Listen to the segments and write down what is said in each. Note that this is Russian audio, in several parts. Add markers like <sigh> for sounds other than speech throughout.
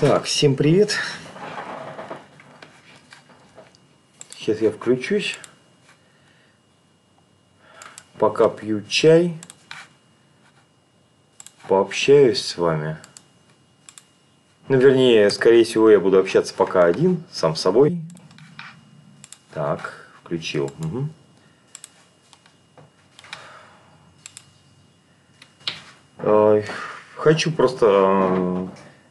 Так, всем привет. Сейчас я включусь. Пока пью чай, пообщаюсь с вами. Ну, вернее, скорее всего, я буду общаться пока один, сам с собой. Так, включил. Угу. Хочу просто э,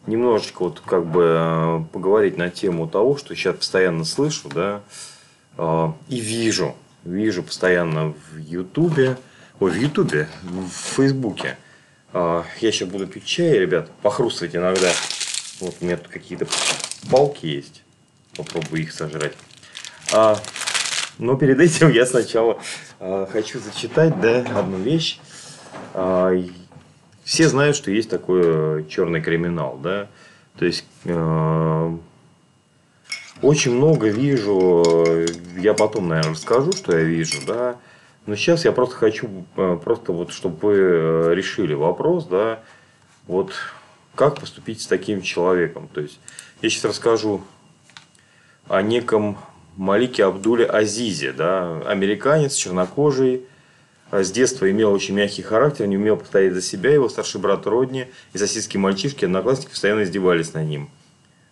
немножечко вот как бы э, поговорить на тему того, что сейчас постоянно слышу, да, э, и вижу, вижу постоянно в Ютубе, ой, в Ютубе, в Фейсбуке. Я сейчас буду пить чай, ребят, похрустывать иногда. Вот у меня тут какие-то палки есть. Попробую их сожрать. Но перед этим я сначала хочу зачитать, да, одну вещь все знают, что есть такой э, черный криминал, да. То есть э, очень много вижу, э, я потом, наверное, расскажу, что я вижу, да. Но сейчас я просто хочу, просто вот, чтобы вы решили вопрос, да, вот как поступить с таким человеком. То есть я сейчас расскажу о неком Малике Абдуле Азизе, да, американец, чернокожий, с детства имел очень мягкий характер, не умел постоять за себя. Его старший брат Родни и соседские мальчишки, одноклассники постоянно издевались над ним.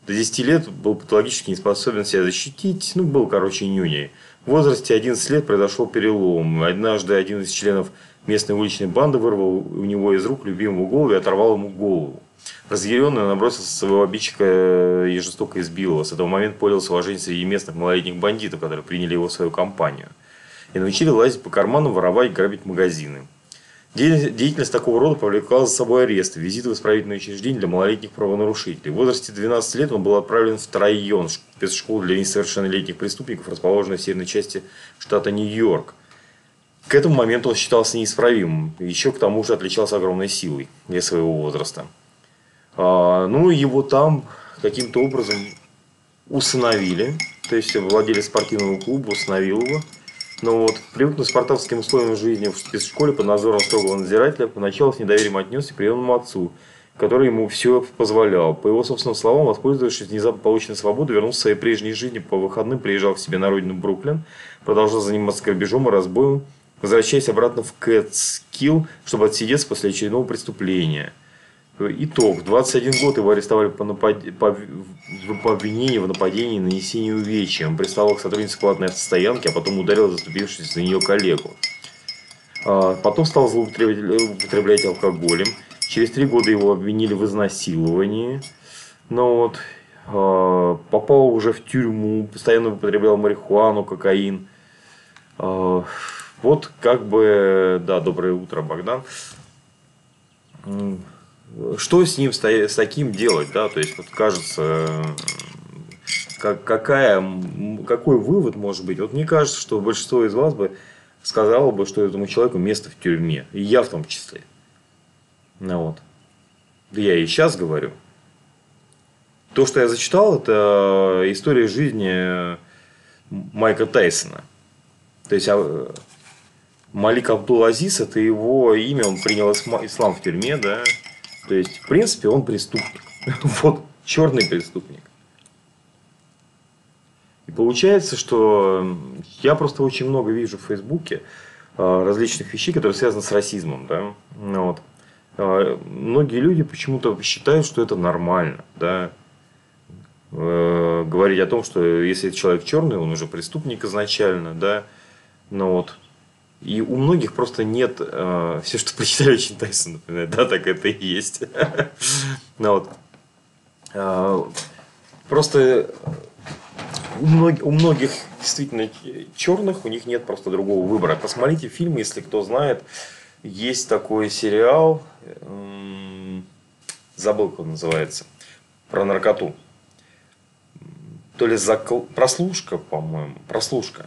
До 10 лет был патологически не способен себя защитить, ну, был, короче, нюней. В возрасте 11 лет произошел перелом. Однажды один из членов местной уличной банды вырвал у него из рук любимую голову и оторвал ему голову. Разъяренный он набросился на своего обидчика и жестоко избил его. С этого момента пользовался уважением среди местных малолетних бандитов, которые приняли его в свою компанию и научили лазить по карманам, воровать, грабить магазины. Деятельность такого рода повлекла за собой арест, визиты в исправительное учреждение для малолетних правонарушителей. В возрасте 12 лет он был отправлен в Трайон, спецшколу для несовершеннолетних преступников, расположенную в северной части штата Нью-Йорк. К этому моменту он считался неисправимым, еще к тому же отличался огромной силой для своего возраста. А, ну, его там каким-то образом усыновили, то есть владелец спортивного клуба усыновил его – но вот, привыкнув к спартанским условиям жизни в спецшколе под надзором строгого надзирателя, поначалу с недоверием отнесся к приемному отцу, который ему все позволял. По его собственным словам, воспользовавшись внезапно полученной свободой, вернулся в своей прежней жизни по выходным, приезжал к себе на родину Бруклин, продолжал заниматься грабежом и разбоем, возвращаясь обратно в Кэтскилл, чтобы отсидеться после очередного преступления – Итог. 21 год его арестовали по, напад... по... по обвинению в нападении и нанесении увечья. Он приставал к сотруднице платной автостоянки, а потом ударил заступившись за нее коллегу. А, потом стал злоупотреблять алкоголем. Через три года его обвинили в изнасиловании. Но вот а, попал уже в тюрьму, постоянно употреблял марихуану, кокаин. А, вот как бы, да, доброе утро, Богдан что с ним с таким делать, да, то есть вот кажется, как, какая, какой вывод может быть? Вот мне кажется, что большинство из вас бы сказало бы, что этому человеку место в тюрьме, и я в том числе. Ну вот. Да я и сейчас говорю. То, что я зачитал, это история жизни Майка Тайсона. То есть а, Малик Абдул-Азиз, это его имя, он принял ислам в тюрьме, да, то есть, в принципе, он преступник. <laughs> Вот черный преступник. И получается, что я просто очень много вижу в Фейсбуке а, различных вещей, которые связаны с расизмом. Да? Ну вот. А, многие люди почему-то считают, что это нормально. Да? Э, говорить о том, что если человек черный, он уже преступник изначально. Да? Но ну вот и у многих просто нет э, все, что прочитали очень <laughs> Тайсон, например, да, так это и есть. <laughs> Ну вот. Э, просто у, многих, действительно черных, у них нет просто другого выбора. Посмотрите фильм, если кто знает, есть такой сериал, забыл, как он называется, про наркоту. То ли закл... прослушка, по-моему, прослушка.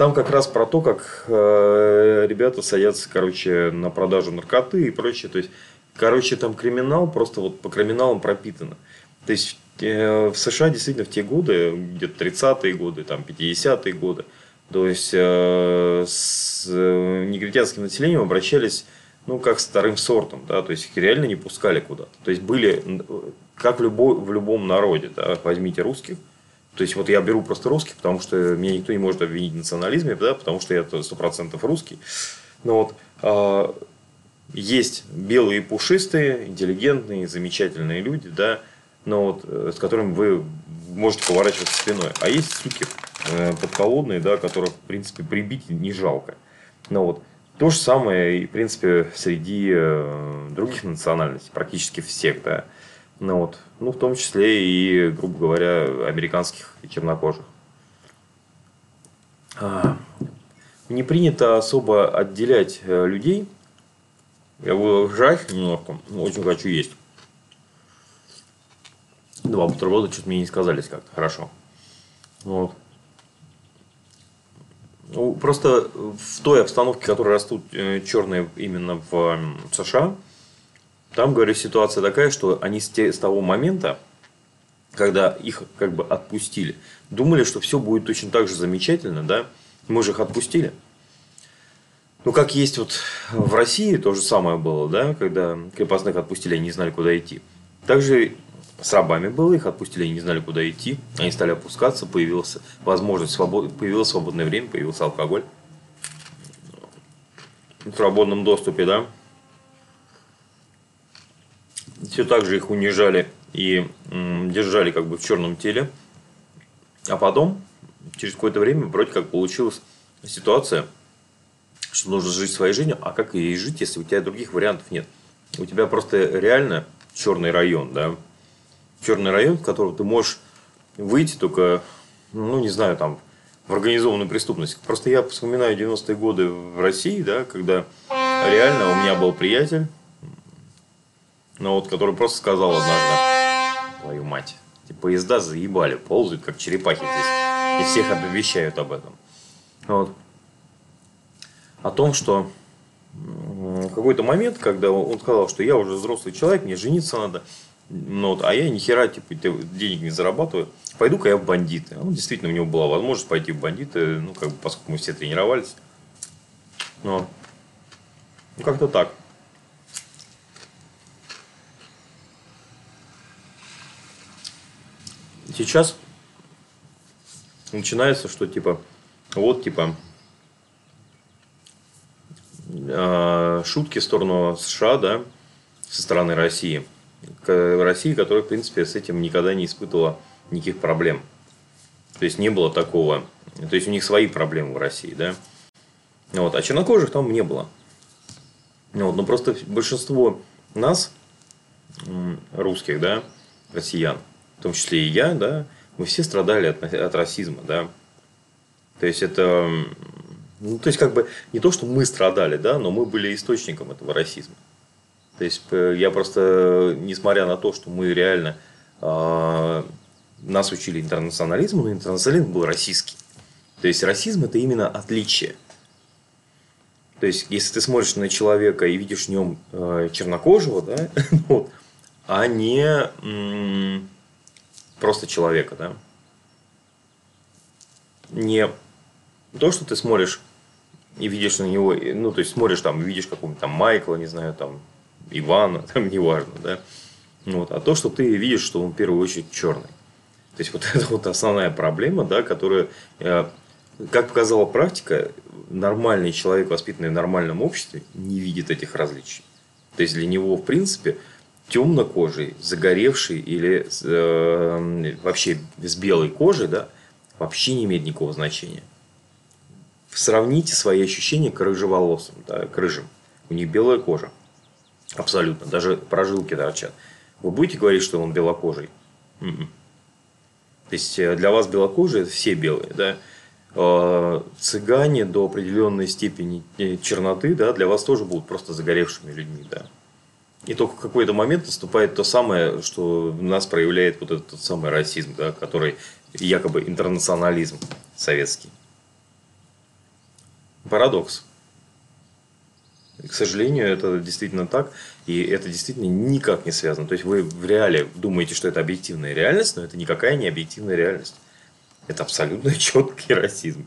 Там как раз про то, как э, ребята садятся, короче, на продажу наркоты и прочее. То есть, короче, там криминал просто вот по криминалам пропитано. То есть, э, в США действительно в те годы, где-то 30-е годы, там 50-е годы, то есть, э, с э, негритянским населением обращались ну, как вторым сортом, да, то есть их реально не пускали куда-то. То есть были как в, любой, в любом народе, да, возьмите русских, то есть, вот я беру просто русских, потому что меня никто не может обвинить в национализме, да, потому что я сто процентов русский. Но вот э, есть белые пушистые, интеллигентные, замечательные люди, да, но вот э, с которыми вы можете поворачиваться спиной. А есть суки э, подколодные, да, которых, в принципе, прибить не жалко. Но вот то же самое, в принципе, среди э, других национальностей, практически всех, да. Ну, вот. ну, в том числе и, грубо говоря, американских и чернокожих. А, не принято особо отделять э, людей. Я буду жать немножко, очень хочу есть. Два бутерброда что-то мне не сказались как-то хорошо. Вот. Ну, просто в той обстановке, в которой растут э, черные именно в США, там, говорю, ситуация такая, что они с, те, с того момента, когда их как бы отпустили, думали, что все будет точно так же замечательно, да? Мы же их отпустили. Ну, как есть вот в России, то же самое было, да, когда крепостных отпустили, они не знали, куда идти. Также с рабами было, их отпустили, они не знали, куда идти. Они стали опускаться, появилась возможность, свобод... появилось свободное время, появился алкоголь. В свободном доступе, да все так же их унижали и держали как бы в черном теле. А потом, через какое-то время, вроде как получилась ситуация, что нужно жить своей жизнью, а как ей жить, если у тебя других вариантов нет? У тебя просто реально черный район, да? Черный район, в котором ты можешь выйти только, ну, не знаю, там, в организованную преступность. Просто я вспоминаю 90-е годы в России, да, когда реально у меня был приятель, ну вот, который просто сказал однажды, твою мать, эти поезда заебали, ползают как черепахи здесь. И всех оповещают об этом. Вот. О том, что какой-то момент, когда он сказал, что я уже взрослый человек, мне жениться надо, ну, вот, а я ни хера типа, денег не зарабатываю, пойду-ка я в бандиты. Он действительно, у него была возможность пойти в бандиты, ну, как бы, поскольку мы все тренировались. Но, ну, как-то так. Сейчас начинается, что типа, вот типа, э, шутки в сторону США, да, со стороны России. России, которая, в принципе, с этим никогда не испытывала никаких проблем. То есть, не было такого. То есть, у них свои проблемы в России, да. Вот. А чернокожих там не было. Вот. Но просто большинство нас, русских, да, россиян, в том числе и я, да, мы все страдали от, от расизма, да. То есть это, ну, то есть как бы не то, что мы страдали, да, но мы были источником этого расизма. То есть я просто, несмотря на то, что мы реально э, нас учили интернационализму, но интернационализм был российский. То есть расизм это именно отличие. То есть, если ты смотришь на человека и видишь в нем э, чернокожего, да, <laughs> а не просто человека, да. Не то, что ты смотришь и видишь на него, ну, то есть смотришь там, видишь какого-нибудь там Майкла, не знаю, там, Ивана, <laughs> там, неважно, да. Вот, а то, что ты видишь, что он в первую очередь черный. То есть, вот <laughs> это вот основная проблема, да, которая, э, как показала практика, нормальный человек, воспитанный в нормальном обществе, не видит этих различий. То есть, для него, в принципе, темнокожий, загоревший или э, вообще с белой кожей, да, вообще не имеет никакого значения. Сравните свои ощущения к рыжеволосым, да, к рыжим. У них белая кожа. Абсолютно. Даже прожилки торчат. Вы будете говорить, что он белокожий? М-м. То есть э, для вас белокожие все белые, да? Э, цыгане до определенной степени э, черноты, да, для вас тоже будут просто загоревшими людьми, да. И только в какой-то момент наступает то самое, что нас проявляет вот этот самый расизм, да, который якобы интернационализм советский. Парадокс. К сожалению, это действительно так, и это действительно никак не связано. То есть вы в реале думаете, что это объективная реальность, но это никакая не объективная реальность. Это абсолютно <laughs> четкий расизм.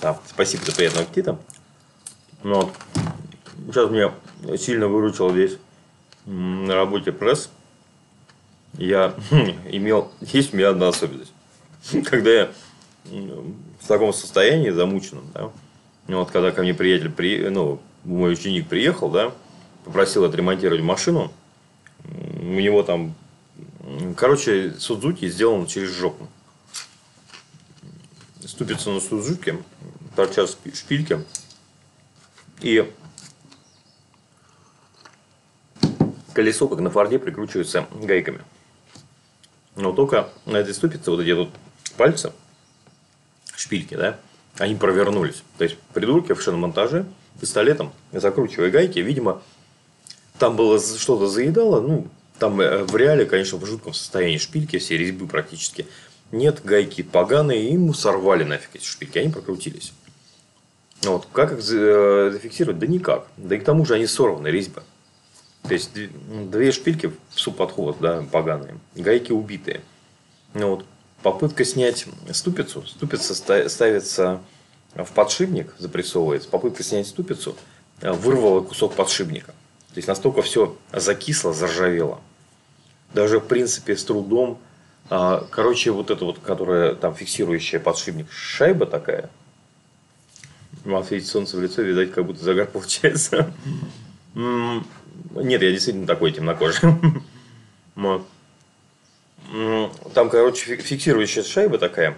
Да, спасибо за приятного аппетита. Ну, вот. Сейчас меня сильно выручил здесь на работе пресс. я <laughs> имел... Есть у меня одна особенность. <laughs> Когда я в таком состоянии замученном, да, ну, вот когда ко мне приятель, при, ну, мой ученик приехал, да, попросил отремонтировать машину, у него там, короче, Судзуки сделан через жопу. Ступится на Судзуки, торчат шпильки, и колесо, как на форде, прикручивается гайками. Но только на этой ступице вот эти тут пальцы, шпильки, да, они провернулись. То есть придурки в шиномонтаже пистолетом, закручивая гайки, видимо, там было что-то заедало, ну, там э, в реале, конечно, в жутком состоянии шпильки, все резьбы практически. Нет, гайки поганые, и ему сорвали нафиг эти шпильки, они прокрутились. Вот. Как их э, зафиксировать? Да никак. Да и к тому же они сорваны, резьба. То есть, две шпильки в субподход, да, поганые, гайки убитые. Ну, вот, попытка снять ступицу. Ступица ставится в подшипник, запрессовывается. Попытка снять ступицу э, вырвала кусок подшипника. То есть, настолько все закисло, заржавело. Даже, в принципе, с трудом. А, короче, вот это вот, которая там фиксирующая подшипник, шайба такая. Вам светит солнце в лицо, видать, как будто загар <laughs> получается. Нет, я действительно такой темнокожий. <laughs> Там, короче, фиксирующая шайба такая.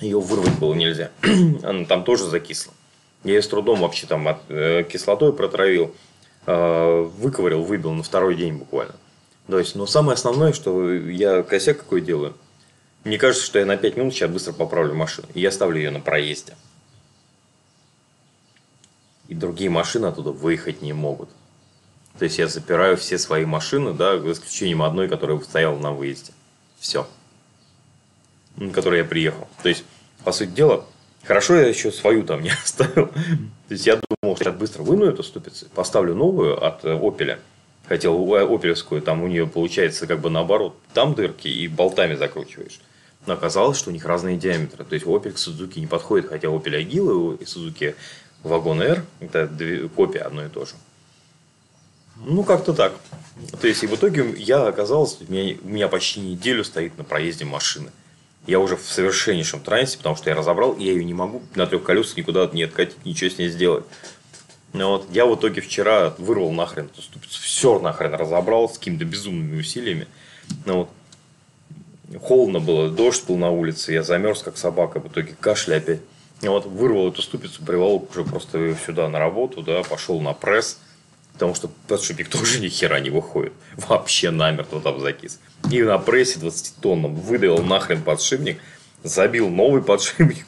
Ее вырвать было нельзя. <clears throat> Она там тоже закисла. Я ее с трудом вообще там э, кислотой протравил. Э, выковырил, выбил на второй день буквально. То есть, но самое основное, что я косяк какой делаю. Мне кажется, что я на 5 минут сейчас быстро поправлю машину. И я ставлю ее на проезде. И другие машины оттуда выехать не могут. То есть я запираю все свои машины, да, за исключением одной, которая стояла на выезде. Все. На которой я приехал. То есть, по сути дела, хорошо я еще свою там не <laughs> оставил. То есть я думал, что сейчас быстро выну эту ступицу, поставлю новую от Opel. Хотел опелевскую, там у нее получается как бы наоборот. Там дырки и болтами закручиваешь. Но оказалось, что у них разные диаметры. То есть Opel к Suzuki не подходит, хотя Opel Agila и Suzuki Вагон R это две, копия одно и то же. Ну, как-то так. То есть, и в итоге я оказался, у меня, у меня почти неделю стоит на проезде машины. Я уже в совершеннейшем трансе, потому что я разобрал, и я ее не могу на трех колесах никуда не откатить, ничего с ней сделать. Но вот я в итоге вчера вырвал нахрен эту ступицу, все нахрен разобрал с какими-то безумными усилиями. Но вот холодно было, дождь был на улице, я замерз как собака, в итоге кашля опять. Вот вырвал эту ступицу, приволок уже просто сюда на работу, да, пошел на пресс Потому что подшипник тоже ни хера не выходит. Вообще намертво там закис. И на прессе 20-тонном выдавил нахрен подшипник, забил новый подшипник.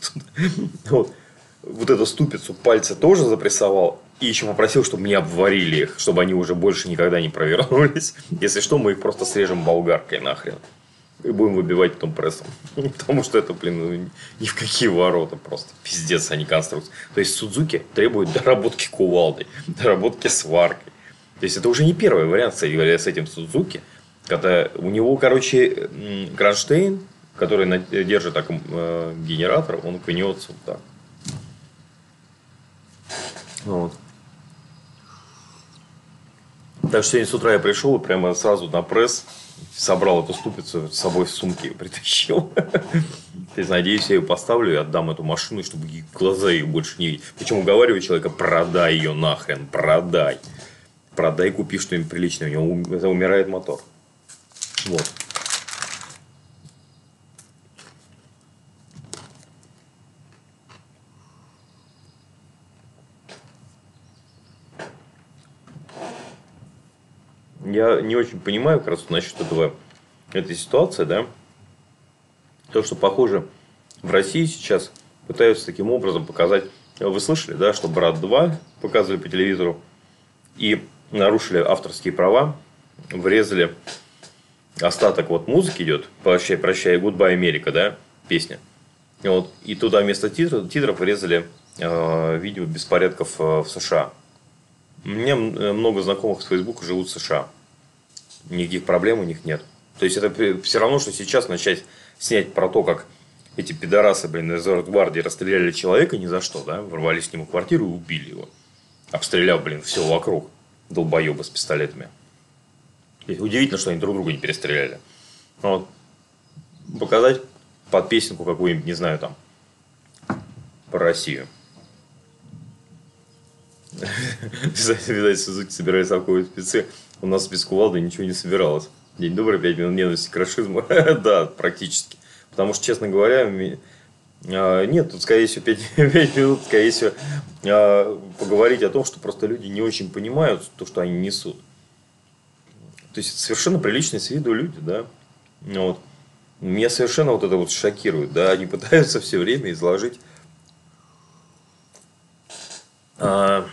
Вот. вот эту ступицу пальца тоже запрессовал. И еще попросил, чтобы мне обварили их, чтобы они уже больше никогда не провернулись. Если что, мы их просто срежем болгаркой нахрен. И будем выбивать потом прессом. <laughs> Потому что это, блин, ну, ни в какие ворота просто. Пиздец, а не конструкция. То есть, Судзуки требует доработки кувалдой, <laughs> доработки сваркой. То есть, это уже не первый вариант, кстати говоря, с этим Судзуки. Когда у него, короче, кронштейн, который держит так, э, генератор, он гнется вот так. Вот. Так что сегодня с утра я пришел и прямо сразу на пресс собрал эту ступицу с собой в сумке притащил. То есть, надеюсь, я ее поставлю и отдам эту машину, чтобы глаза ее больше не видеть. Причем уговариваю человека, продай ее нахрен, продай. Продай, купи что-нибудь приличное, у него умирает мотор. Вот. Я не очень понимаю как раз насчет этого, этой ситуации, да. То, что, похоже, в России сейчас пытаются таким образом показать. Вы слышали, да, что «Брат 2» показывали по телевизору и нарушили авторские права, врезали остаток вот музыки идет, прощай, прощай, Goodbye Америка, да, песня. Вот, и туда вместо титров, титров врезали э, видео беспорядков э, в США. У меня э, много знакомых с Фейсбука живут в США никаких проблем у них нет. То есть, это все равно, что сейчас начать снять про то, как эти пидорасы, блин, из Росгвардии расстреляли человека ни за что, да, ворвались к нему в квартиру и убили его. Обстреляв, блин, все вокруг. Долбоебы с пистолетами. Удивительно, что они друг друга не перестреляли. Вот. Показать под песенку какую-нибудь, не знаю, там, про Россию. <laughs> Видать, Сузуки собирались совковые спецы. У нас без кувалды ничего не собиралось. День добрый, пять минут ненависти к расизму. <laughs> да, практически. Потому что, честно говоря, а, нет, тут, скорее всего, 5, 5 <laughs> минут, скорее всего, а, поговорить о том, что просто люди не очень понимают то, что они несут. То есть, это совершенно приличные с виду люди, да. Вот. Меня совершенно вот это вот шокирует, да. Они <laughs> пытаются все время изложить а,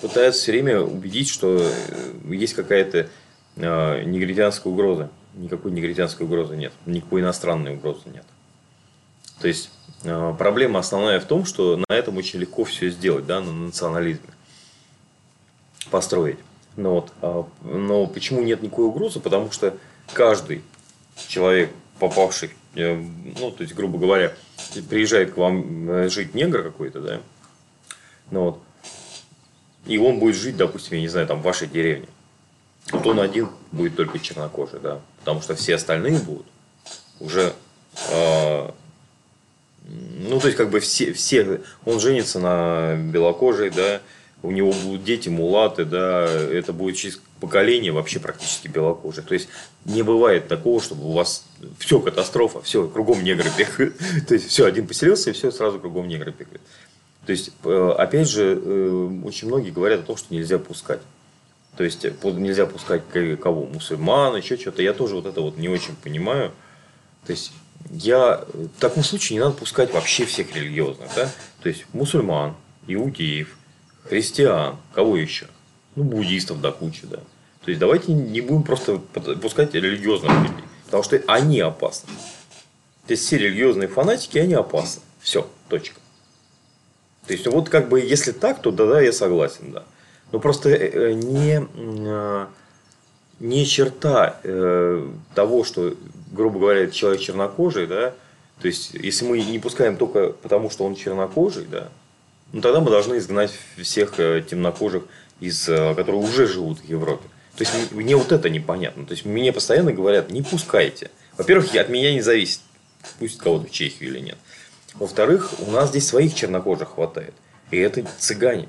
пытаются все время убедить, что э, есть какая-то э, негритянская угроза. Никакой негритянской угрозы нет. Никакой иностранной угрозы нет. То есть э, проблема основная в том, что на этом очень легко все сделать, да, на национализме построить. Но, вот, а, но почему нет никакой угрозы? Потому что каждый человек, попавший, ну, то есть, грубо говоря, приезжает к вам жить негр какой-то, да, ну вот, и он будет жить, допустим, я не знаю, там в вашей деревне. Вот он один будет только чернокожий, да, потому что все остальные будут уже, э, ну то есть как бы все, все, он женится на белокожей, да, у него будут дети мулаты, да, это будет через поколение вообще практически белокожих. То есть не бывает такого, чтобы у вас все катастрофа, все кругом негры бегают. <laughs> То есть все, один поселился, и все сразу кругом негры бегают. То есть, э, опять же, э, очень многие говорят о том, что нельзя пускать. То есть, э, нельзя пускать кого? Мусульман, еще что-то. Я тоже вот это вот не очень понимаю. То есть, я в таком случае не надо пускать вообще всех религиозных. Да? То есть, мусульман, иудеев, христиан, кого еще? Ну, буддистов до кучи, да. То есть, давайте не будем просто пускать религиозных людей. Потому что они опасны. То есть, все религиозные фанатики, они опасны. Все, точка. То есть, вот как бы, если так, то да, да, я согласен, да. Но просто э, э, не, э, не черта того, что, грубо говоря, человек чернокожий, да, то есть, если мы не пускаем только потому, что он чернокожий, да, ну тогда мы должны изгнать всех темнокожих, из, которые уже живут в Европе. То есть мне вот это непонятно. То есть мне постоянно говорят, не пускайте. Во-первых, от меня не зависит, пусть кого-то в Чехию или нет. Во-вторых, у нас здесь своих чернокожих хватает. И это цыгане.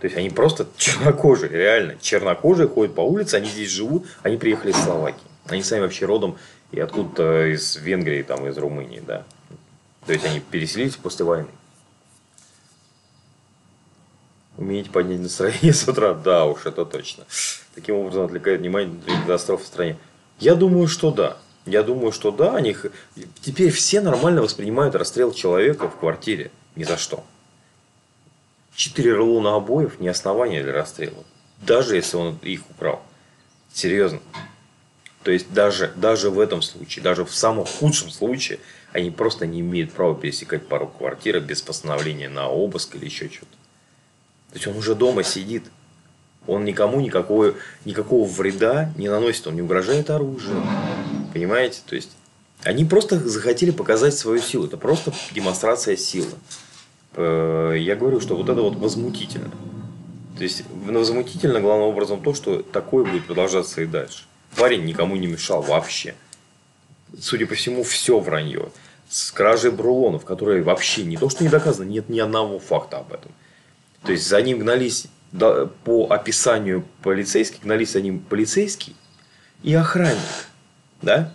То есть они просто чернокожие, реально. Чернокожие ходят по улице, они здесь живут, они приехали из Словакии. Они сами вообще родом и откуда-то из Венгрии, там, из Румынии, да. То есть они переселились после войны. Умеете поднять настроение <laughs> с утра? Да уж, это точно. Таким образом отвлекает внимание на катастрофы в стране. Я думаю, что да. Я думаю, что да, они... теперь все нормально воспринимают расстрел человека в квартире. Ни за что. Четыре рулона обоев не основание для расстрела. Даже если он их украл. Серьезно. То есть даже, даже в этом случае, даже в самом худшем случае, они просто не имеют права пересекать пару квартиры без постановления на обыск или еще что-то. То есть он уже дома сидит. Он никому никакого, никакого вреда не наносит, он не угрожает оружием. Понимаете? То есть они просто захотели показать свою силу. Это просто демонстрация силы. Э, я говорю, что вот это вот возмутительно. То есть возмутительно главным образом то, что такое будет продолжаться и дальше. Парень никому не мешал вообще. Судя по всему, все вранье. С кражей брулонов, которые вообще не то, что не доказано, нет ни одного факта об этом. То есть за ним гнались по описанию полицейских, гнались за ним полицейский и охранник. Да?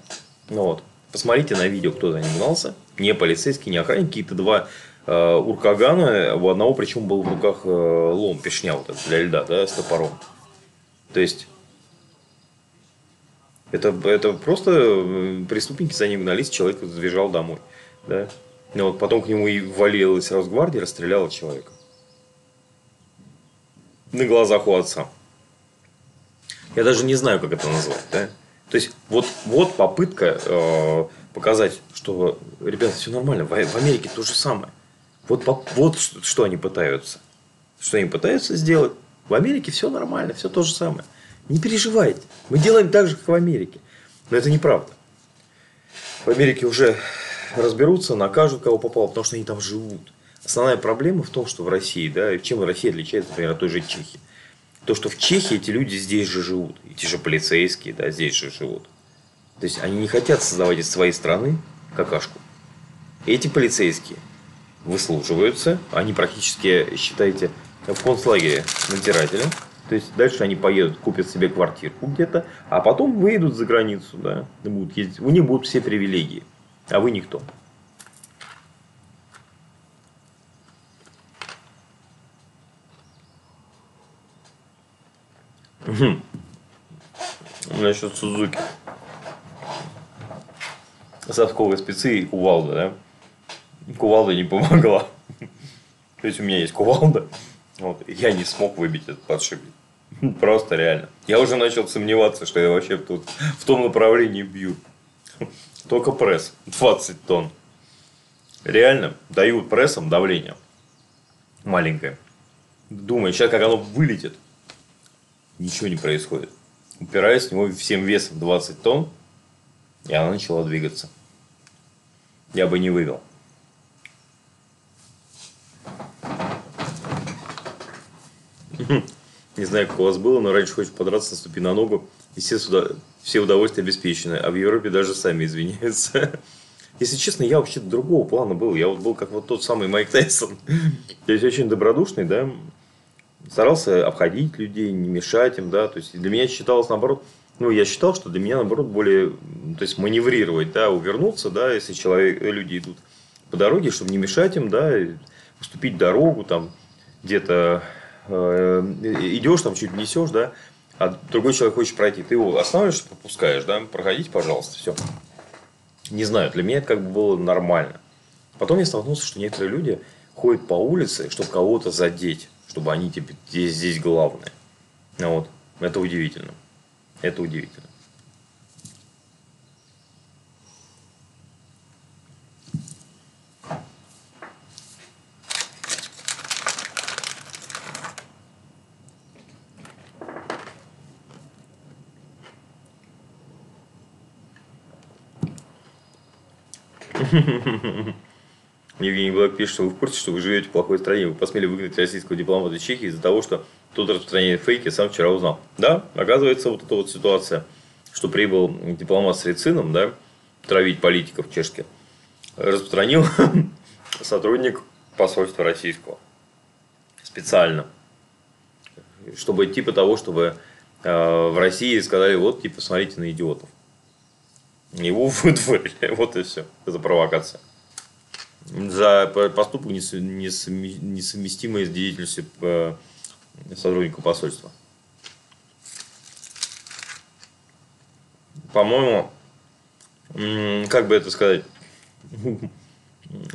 Ну вот. Посмотрите на видео, кто за ним гнался. Не полицейский, не охранник. Какие-то два э, уркагана. У одного причем был в руках э, лом, пешня вот этот для льда, да, с топором. То есть, это, это просто э, преступники за ним гнались, человек сбежал домой. Да? Ну, вот потом к нему и валилась Росгвардия, расстреляла человека. На глазах у отца. Я даже не знаю, как это назвать. Да? То есть, вот, вот попытка э, показать, что, ребята, все нормально. В, в Америке то же самое. Вот, вот что они пытаются. Что они пытаются сделать. В Америке все нормально, все то же самое. Не переживайте. Мы делаем так же, как в Америке. Но это неправда. В Америке уже разберутся, накажут, кого попало, потому что они там живут. Основная проблема в том, что в России, да, чем Россия отличается, например, от той же Чехии. То, что в Чехии эти люди здесь же живут. Эти же полицейские, да, здесь же живут. То есть они не хотят создавать из своей страны какашку. Эти полицейские выслуживаются, они практически, считайте, в концлагере надзирателя. То есть дальше они поедут, купят себе квартирку где-то, а потом выйдут за границу, да, будут ездить. У них будут все привилегии, а вы никто. Насчет Сузуки. Совковые спецы и кувалда, да? Кувалда не помогла. То есть у меня есть кувалда. Вот, я не смог выбить этот подшипник. Просто реально. Я уже начал сомневаться, что я вообще тут в том направлении бью. Только пресс. 20 тонн. Реально дают прессом давление. Маленькое. Думаю, сейчас как оно вылетит. Ничего не происходит. Упираюсь в него всем весом 20 тонн. И она начала двигаться. Я бы не вывел. Не знаю, как у вас было, но раньше хочешь подраться, наступи на ногу, и все, сюда, все удовольствия обеспечены. А в Европе даже сами извиняются. Если честно, я вообще другого плана был. Я вот был как вот тот самый Майк Тайсон. То есть очень добродушный, да. Старался обходить людей, не мешать им, да. То есть для меня считалось наоборот, ну, я считал, что для меня, наоборот, более, то есть, маневрировать, да, увернуться, да, если человек, люди идут по дороге, чтобы не мешать им, да, уступить дорогу, там, где-то Э, идешь, там чуть несешь, да, а другой человек хочет пройти, ты его останавливаешься, пропускаешь, да, проходите, пожалуйста, все. Не знаю, для меня это как бы было нормально. Потом я столкнулся, что некоторые люди ходят по улице, чтобы кого-то задеть, чтобы они типа здесь, здесь главные. Ну, вот. Это удивительно. Это удивительно. <laughs> Евгений Блэк пишет, что вы в курсе, что вы живете в плохой стране. Вы посмели выгнать российского дипломата Чехии из-за того, что тот распространяет фейки, сам вчера узнал. Да, оказывается, вот эта вот ситуация, что прибыл дипломат с рецином, да, травить политиков чешских, распространил <laughs> сотрудник посольства российского. Специально. Чтобы типа того, чтобы э, в России сказали, вот, типа, смотрите на идиотов. Его <laughs> выдворили. Вот и все. За провокацию. За поступок несовместимый с деятельностью э, сотрудника посольства. По-моему, как бы это сказать, <laughs>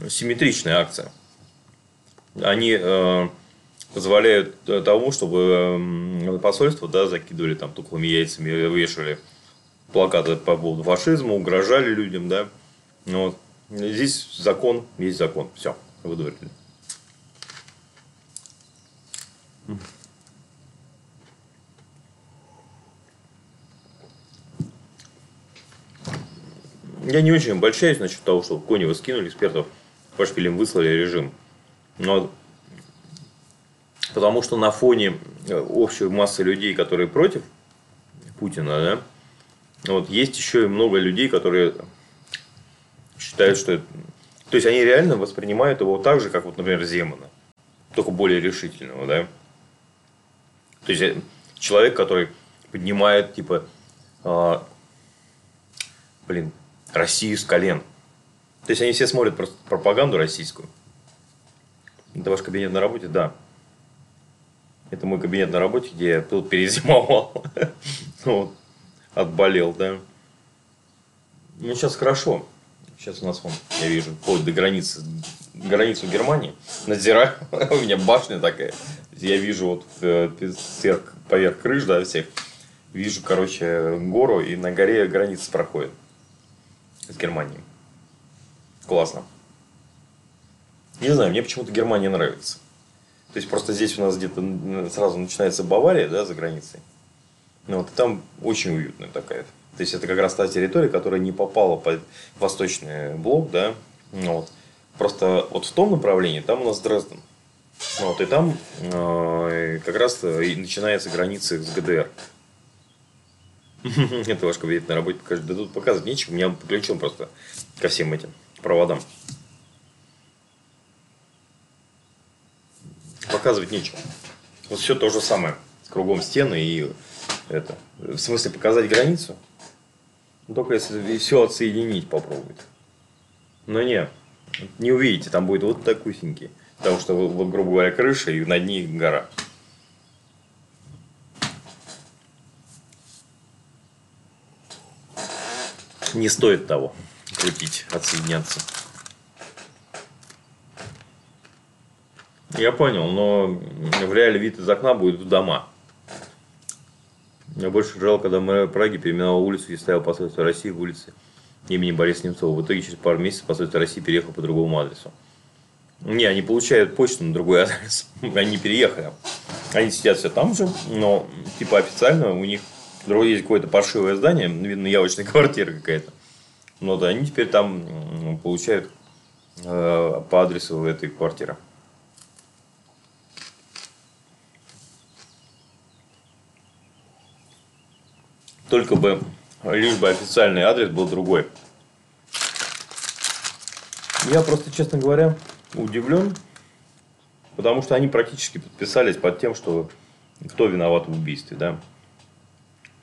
симметричная акция. Они э, позволяют тому, чтобы посольство да, закидывали там тухлыми яйцами, вешали плакаты по поводу фашизма, угрожали людям, да. Вот. Здесь закон, есть закон. Все, выдворили. Я не очень обольщаюсь насчет того, что Конева скинули, экспертов по шпилям выслали режим. Но потому что на фоне общей массы людей, которые против Путина, да, вот, есть еще и много людей, которые считают, что... То есть, они реально воспринимают его так же, как, вот, например, Земана. Только более решительного, да? То есть, человек, который поднимает, типа, э, блин, Россию с колен. То есть, они все смотрят просто пропаганду российскую. Это ваш кабинет на работе? Да. Это мой кабинет на работе, где я тут перезимовал. <laughs> отболел, да. Ну, сейчас хорошо. Сейчас у нас, вон, я вижу, вплоть до границы, границу Германии. Надзираю. <laughs> у меня башня такая. Я вижу вот э, сверх, поверх крыш, да, всех. Вижу, короче, гору, и на горе граница проходит. С Германией. Классно. Не знаю, мне почему-то Германия нравится. То есть, просто здесь у нас где-то сразу начинается Бавария, да, за границей. Ну, вот, там очень уютная такая. То есть это как раз та территория, которая не попала под восточный блок, да. Вот. Просто вот в том направлении там у нас Дрезден. Вот, и там э, как раз и начинается граница с ГДР. <laughs> Это ваш кабинет на работе покажет. Да тут показывать нечего, меня подключен просто ко всем этим проводам. Показывать нечего. Вот все то же самое. Кругом стены и это. В смысле показать границу? Ну, только если все отсоединить попробует. Но не, не увидите, там будет вот такой синький. Потому что, вот, грубо говоря, крыша и над ней гора. Не стоит того крутить, отсоединяться. Я понял, но в реале вид из окна будет в дома. Я больше жал, когда мэр Праги переименовал улицу и ставил посольство России в улице имени Бориса Немцова. В итоге через пару месяцев посольство России переехал по другому адресу. Не, они получают почту на другой <laughs> адрес. Они переехали. Они сидят все там же, но типа официально у них есть какое-то паршивое здание, видно, явочная <laughs> квартира какая-то. Но да, они теперь там получают э, по адресу этой квартиры. Только бы, лишь бы официальный адрес был другой. Я просто, честно говоря, удивлен, потому что они практически подписались под тем, что кто виноват в убийстве, да.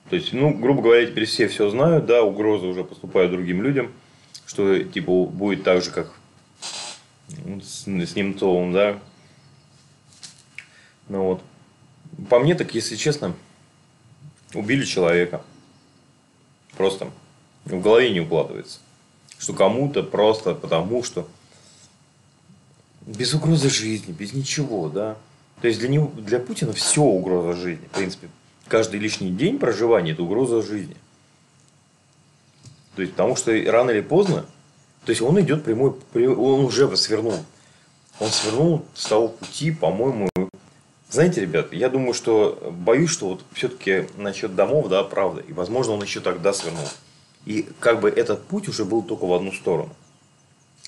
То есть, ну, грубо говоря, теперь все все знают, да, угрозы уже поступают другим людям, что типа будет так же, как с, с Немцовым, да. Ну вот. По мне, так, если честно, убили человека. Просто в голове не укладывается. Что кому-то просто потому, что без угрозы жизни, без ничего, да. То есть для него, для Путина все угроза жизни. В принципе, каждый лишний день проживания – это угроза жизни. То есть, потому что рано или поздно, то есть он идет прямой, он уже свернул. Он свернул с того пути, по-моему. Знаете, ребят, я думаю, что боюсь, что вот все-таки насчет домов, да, правда. И, возможно, он еще тогда свернул. И как бы этот путь уже был только в одну сторону.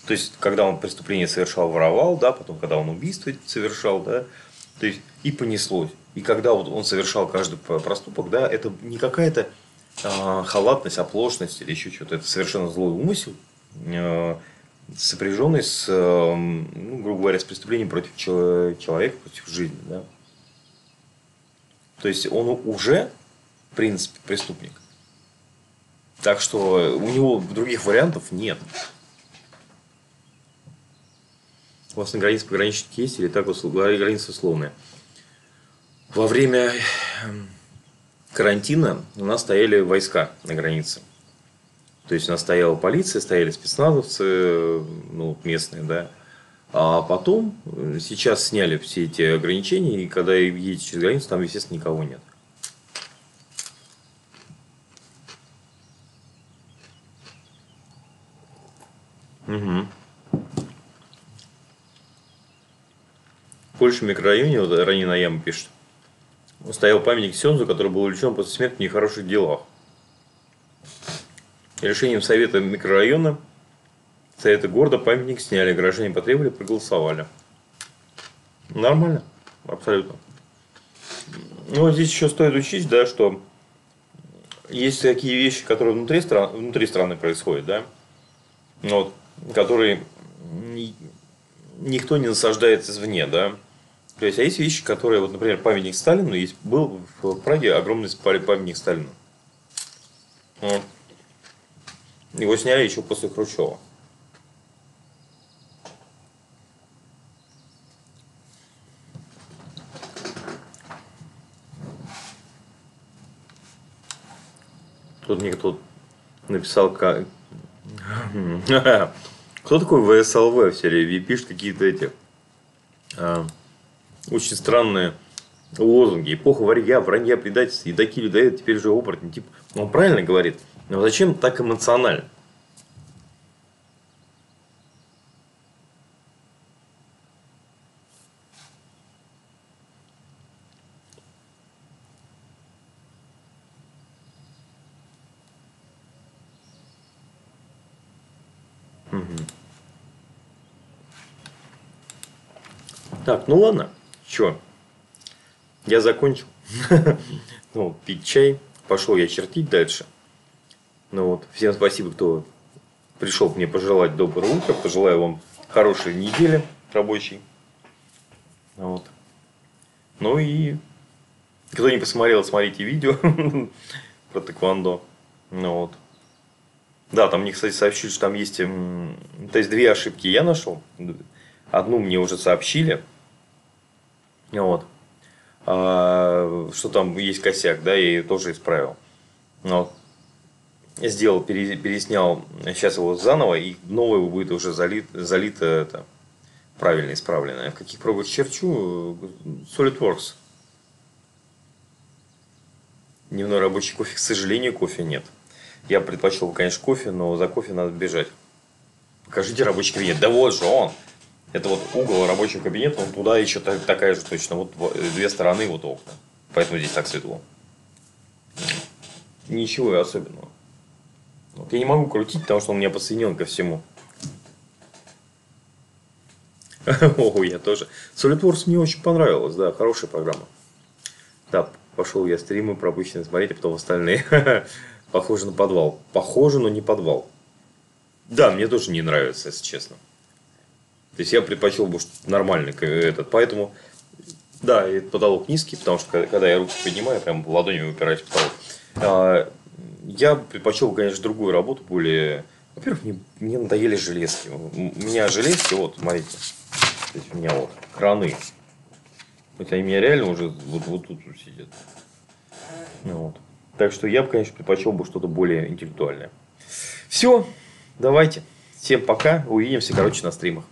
То есть, когда он преступление совершал, воровал, да, потом, когда он убийство совершал, да, то есть, и понеслось. И когда вот он совершал каждый проступок, да, это не какая-то э, халатность, оплошность или еще что-то, это совершенно злой умысел, э, сопряженный с, э, ну, грубо говоря, с преступлением против человека, против жизни, да. То есть, он уже, в принципе, преступник. Так что у него других вариантов нет. У вас на границе пограничники есть или так граница условная? Во время эм, карантина у нас стояли войска на границе. То есть у нас стояла полиция, стояли спецназовцы, ну, местные, да. А потом, э, сейчас сняли все эти ограничения, и когда едете через границу, там, естественно, никого нет. Угу. Польше микрорайоне, вот Ранина Яма пишет, стоял памятник Сензу, который был увлечен после смерти в нехороших делах. Решением Совета микрорайона Совета города памятник сняли, граждане потребовали, проголосовали. Нормально, абсолютно. Ну, вот здесь еще стоит учесть, да, что есть такие вещи, которые внутри, стран, внутри страны происходят, да, вот, которые никто не насаждается извне, да. То есть, а есть вещи, которые, вот, например, памятник Сталину, есть, был в Праге огромный памятник Сталину. Вот. Его сняли еще после Хрущева. Тут мне кто написал, как... <laughs> Кто такой ВСЛВ в серии? Пишет какие-то эти а, очень странные лозунги. Эпоха варья, вранья, предательства, едоки людоед, теперь же оборотни. Типа, он правильно говорит, но зачем так эмоционально? Угу. Так, ну ладно. Чё? Я закончил. <laughs> Ну, пить чай. Пошел я чертить дальше. Ну вот, всем спасибо, кто пришел мне пожелать доброе утро. Пожелаю вам хорошей недели рабочей. Вот. Ну и кто не посмотрел, смотрите видео <laughs> про тэквондо. Ну вот. Да, там мне, кстати, сообщили, что там есть... То есть, две ошибки я нашел. Одну мне уже сообщили. Вот. А, что там есть косяк, да, я ее тоже исправил. Вот. Сделал, переснял, сейчас его заново, и новое будет уже залит, залито это, правильно исправленное. В каких пробах черчу? SolidWorks. Дневной рабочий кофе, к сожалению, кофе нет. Я предпочел бы, конечно, кофе, но за кофе надо бежать. Покажите рабочий кабинет. Да вот же он. Это вот угол рабочего кабинета, он туда еще такая же точно. Вот две стороны, вот окна. Поэтому здесь так светло. Ничего особенного. Я не могу крутить, потому что он меня подсоединен ко всему. <laughs> О, я тоже. SolidWorks мне очень понравилось, да, хорошая программа. Да, пошел я стримы пропущенные смотреть, а потом остальные. <laughs> Похоже на подвал. Похоже, но не подвал. Да, мне тоже не нравится, если честно. То есть я предпочел бы нормальный этот. Поэтому, да, этот потолок низкий, потому что когда я руки поднимаю, прям ладонью упираюсь в потолок. Я предпочел конечно, другую работу, более... Во-первых, мне, мне надоели железки. У меня железки, вот, смотрите. То есть у меня вот краны. Хотя они меня реально уже вот, вот тут сидят. Ну, вот. Так что я бы, конечно, предпочел бы что-то более интеллектуальное. Все, давайте. Всем пока. Увидимся, короче, на стримах.